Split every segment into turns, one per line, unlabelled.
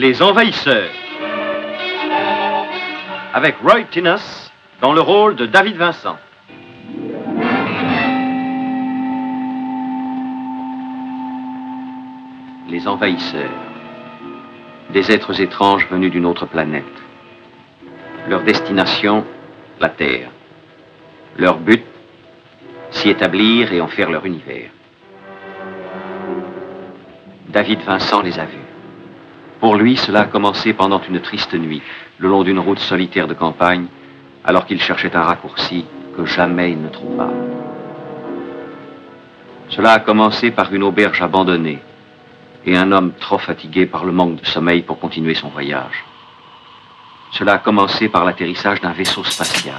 Les Envahisseurs. Avec Roy Tinnus dans le rôle de David Vincent. Les Envahisseurs. Des êtres étranges venus d'une autre planète. Leur destination, la Terre. Leur but, s'y établir et en faire leur univers. David Vincent les a vus. Pour lui, cela a commencé pendant une triste nuit, le long d'une route solitaire de campagne, alors qu'il cherchait un raccourci que jamais il ne trouva. Cela a commencé par une auberge abandonnée et un homme trop fatigué par le manque de sommeil pour continuer son voyage. Cela a commencé par l'atterrissage d'un vaisseau spatial.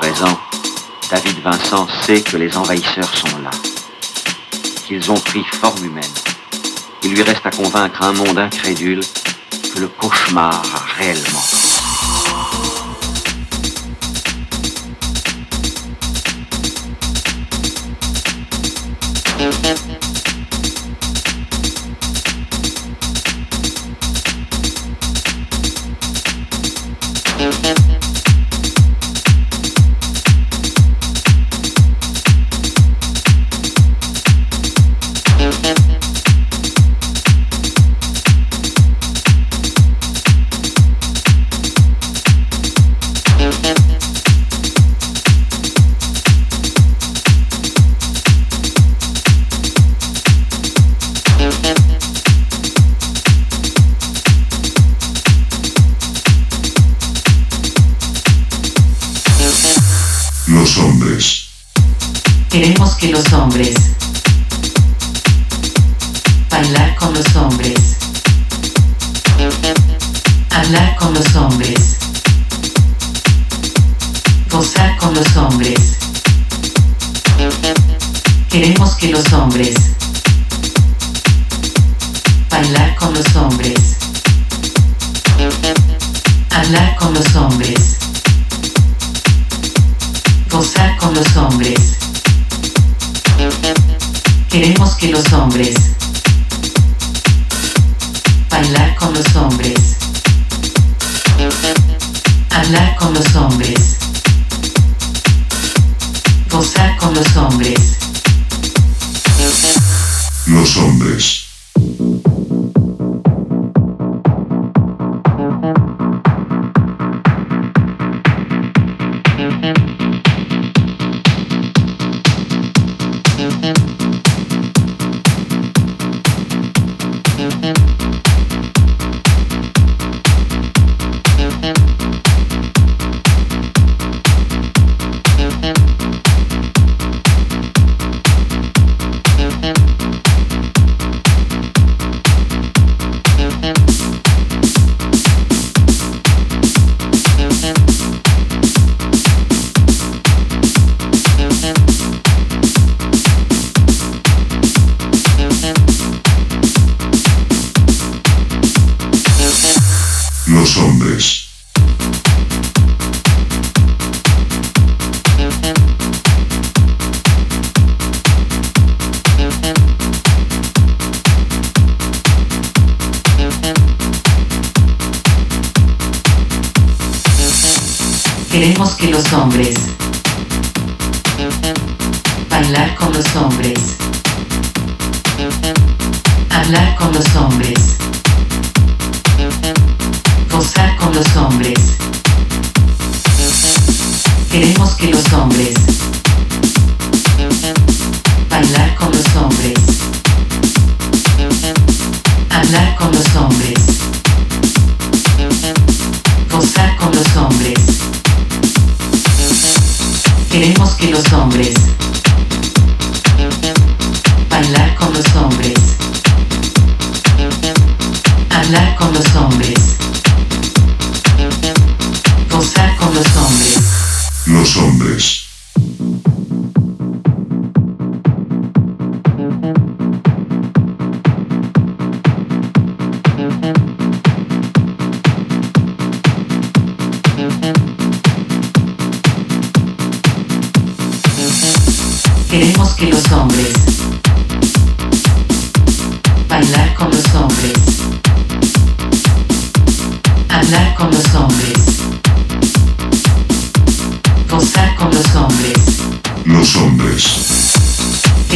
présent, David Vincent sait que les envahisseurs sont là, qu'ils ont pris forme humaine. Il lui reste à convaincre un monde incrédule que le cauchemar a réellement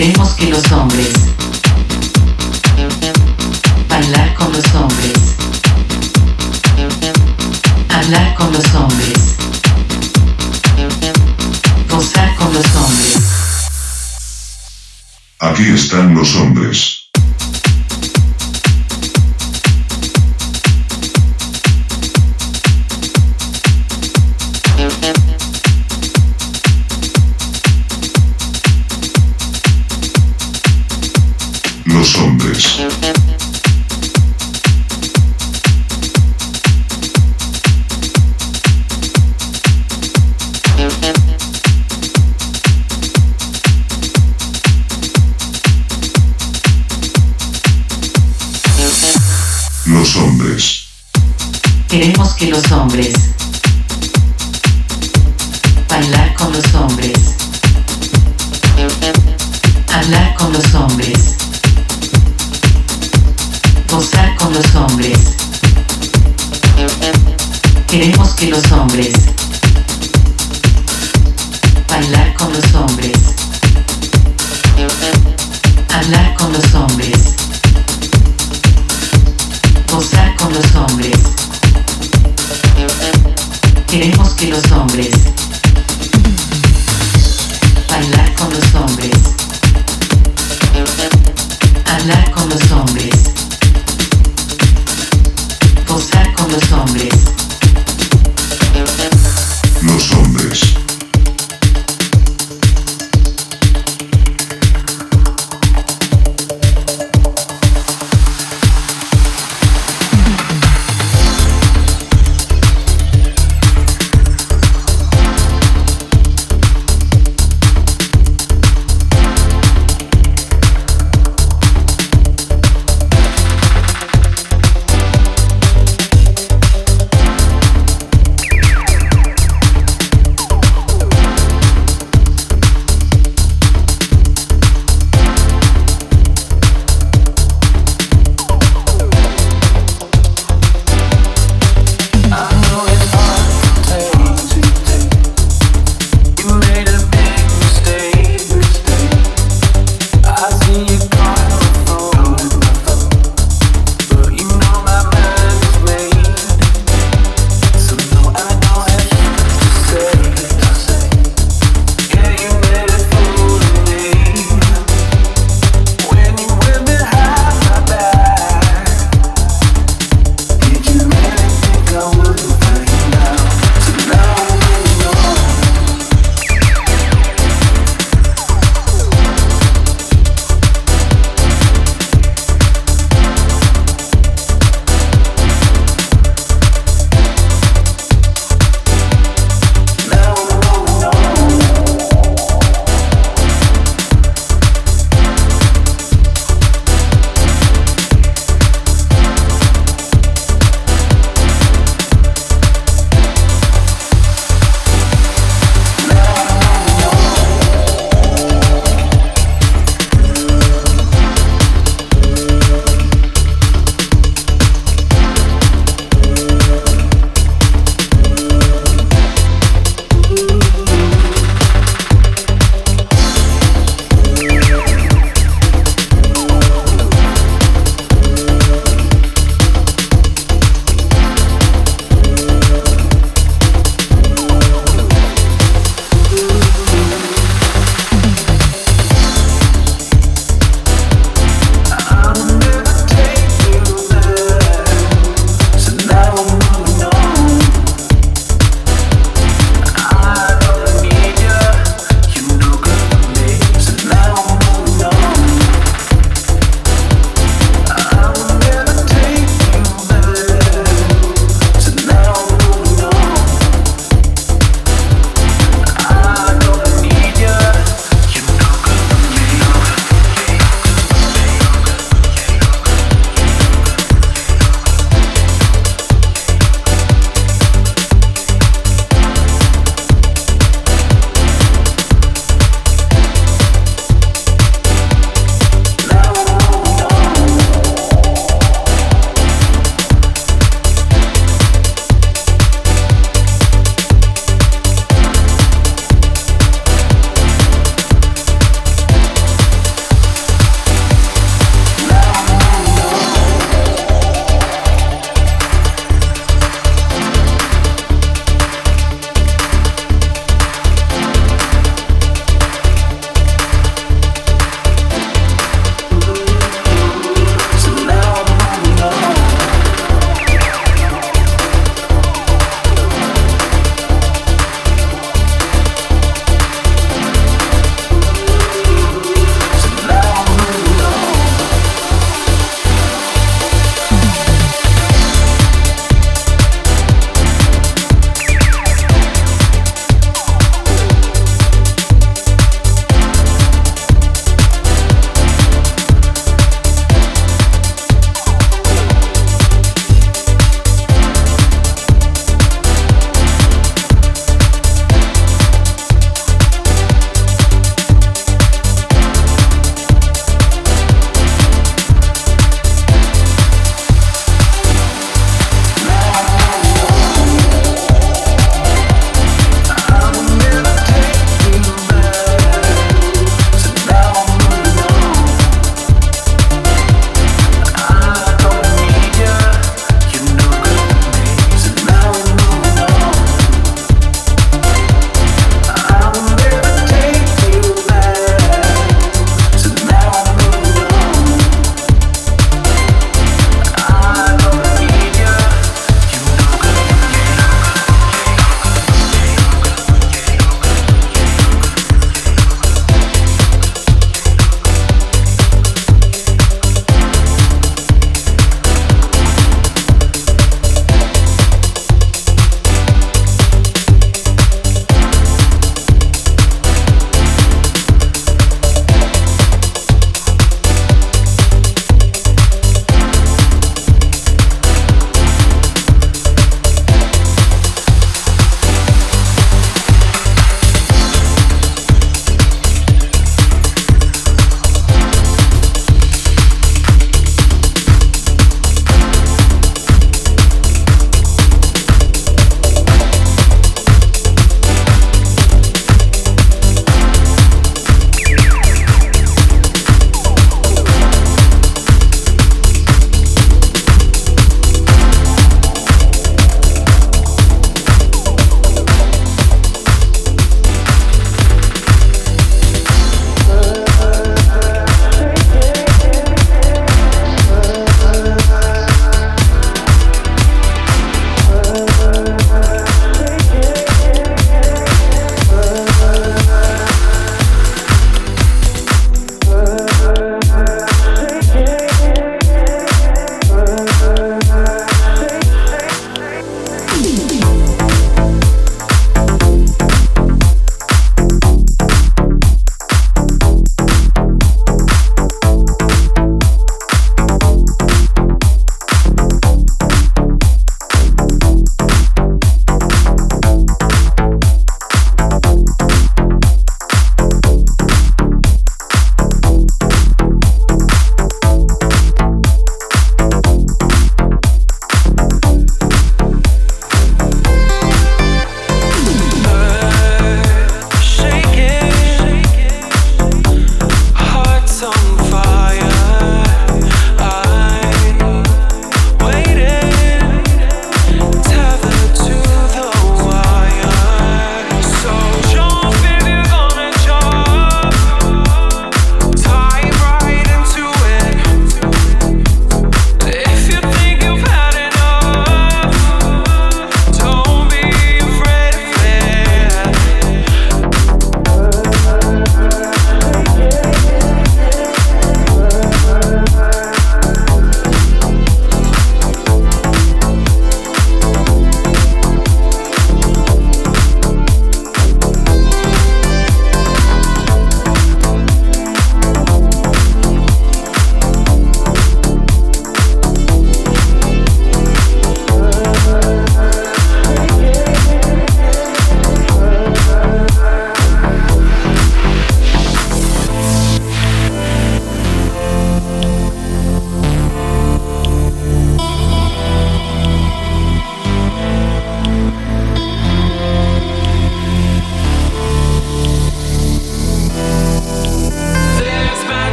Queremos que los hombres bailar con los hombres, hablar con los hombres, gozar con los hombres.
Aquí están los hombres.
que los hombres.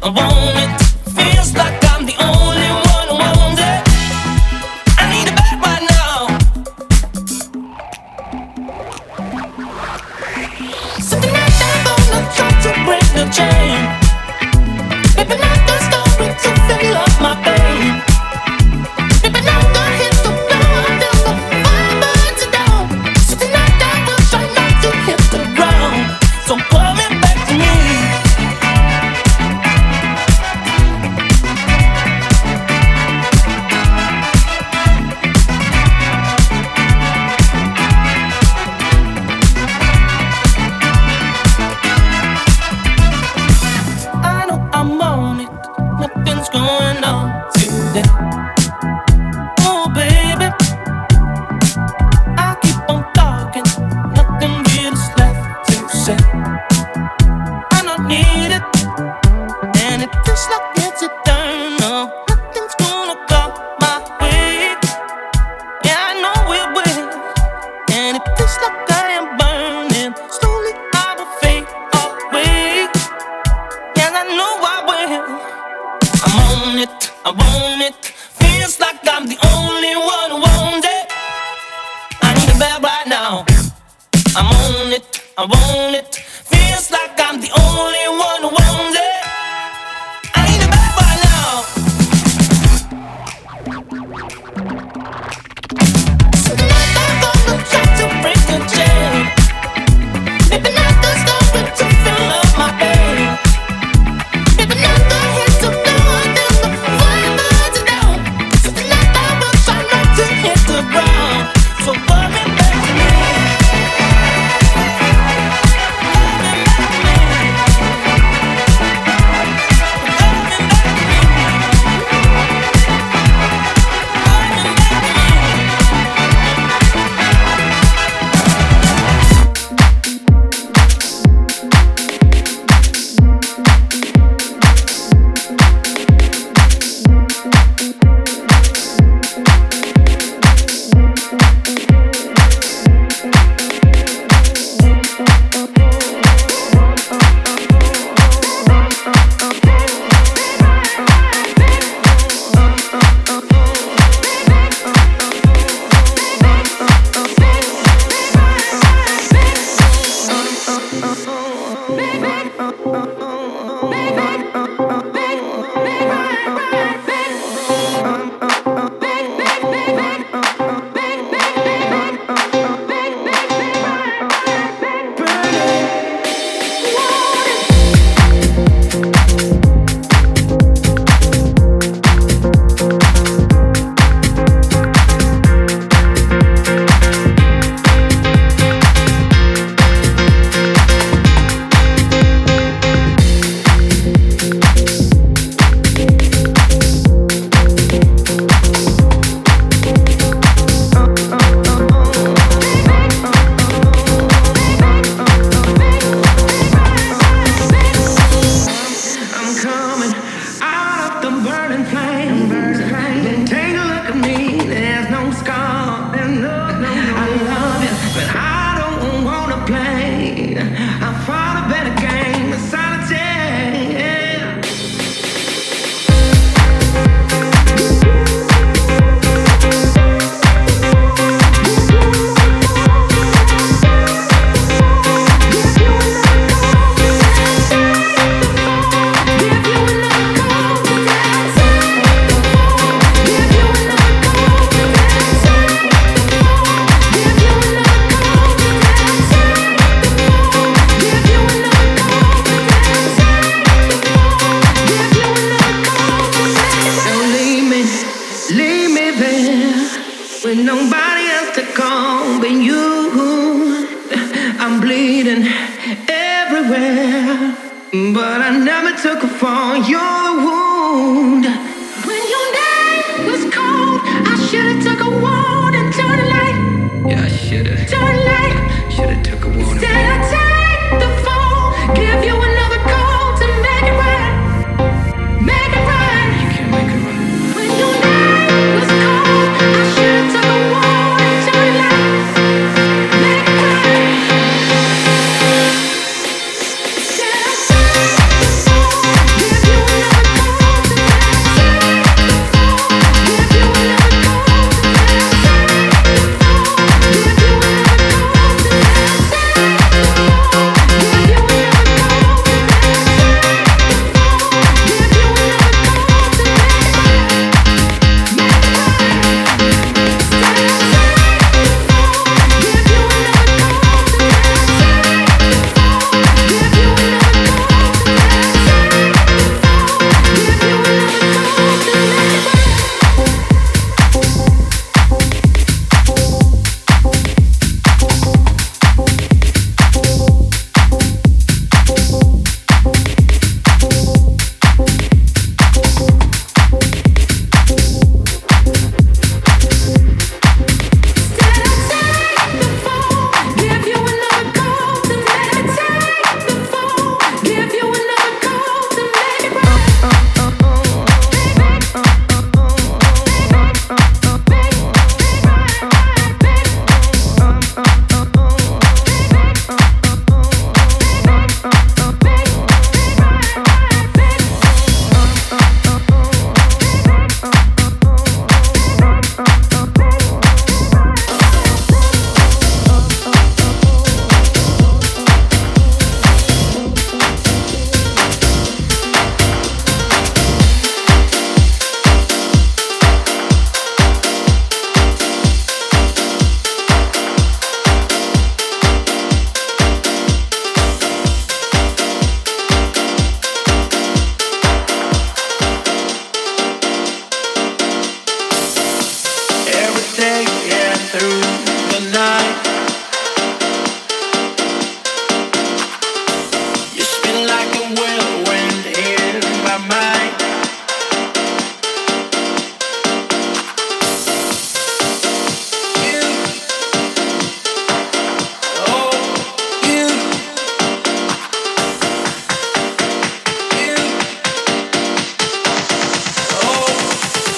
I
want it.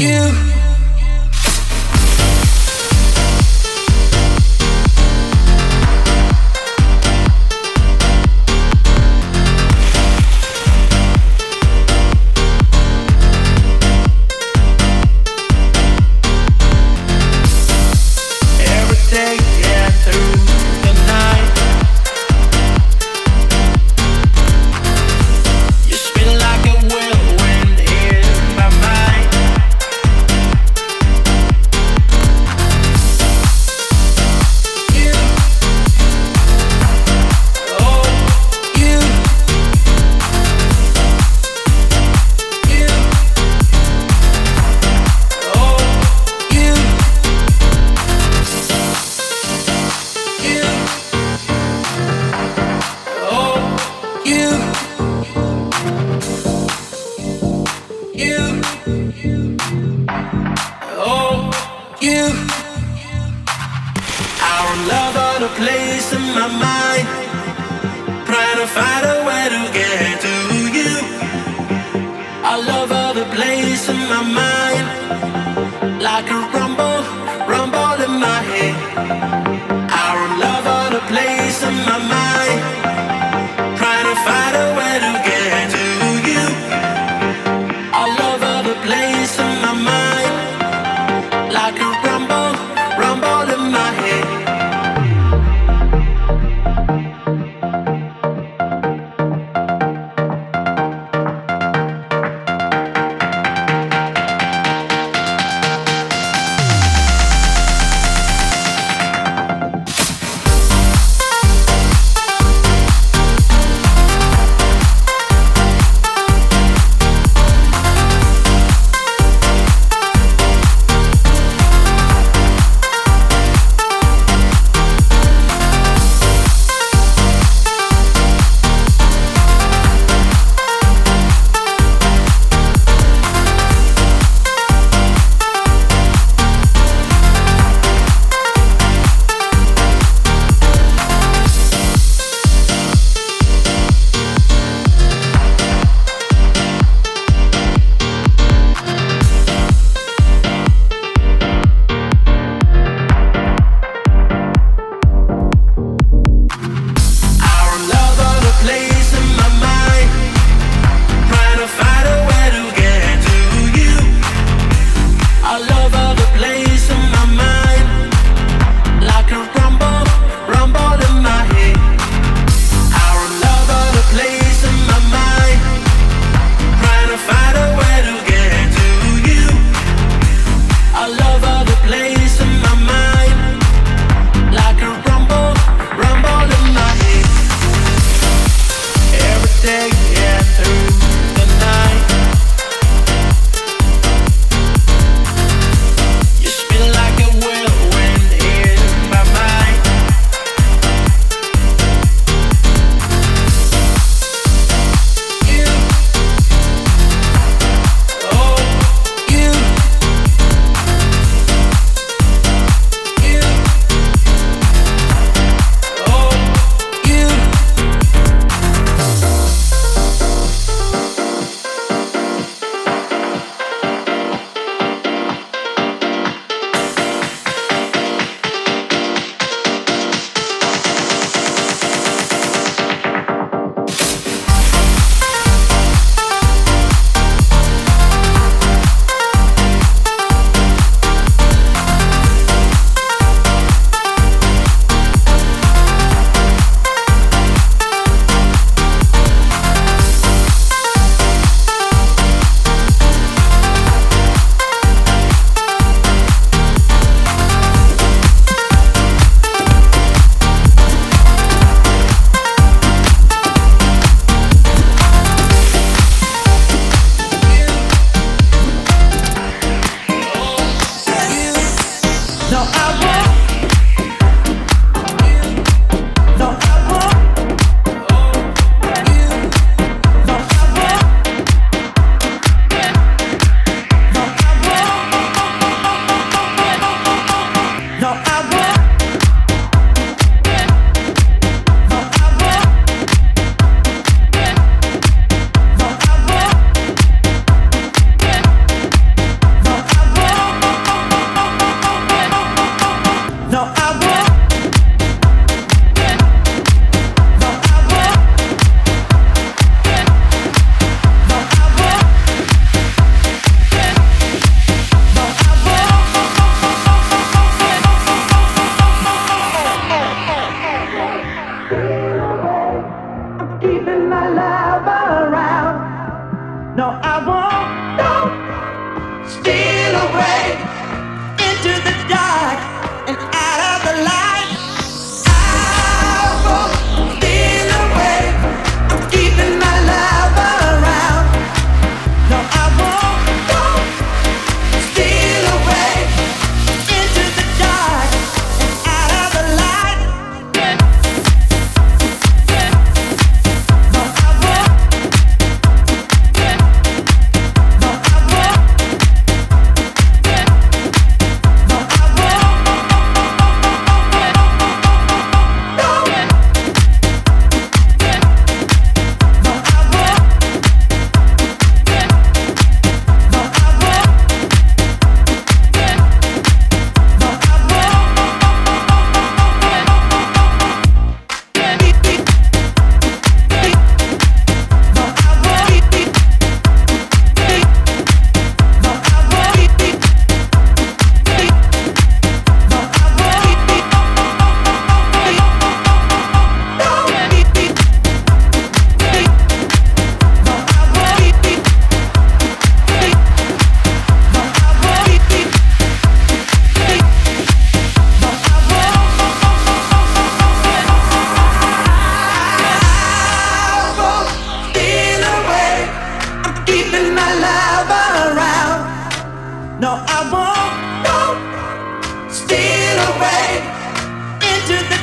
you.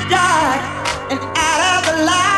dark and out of the light.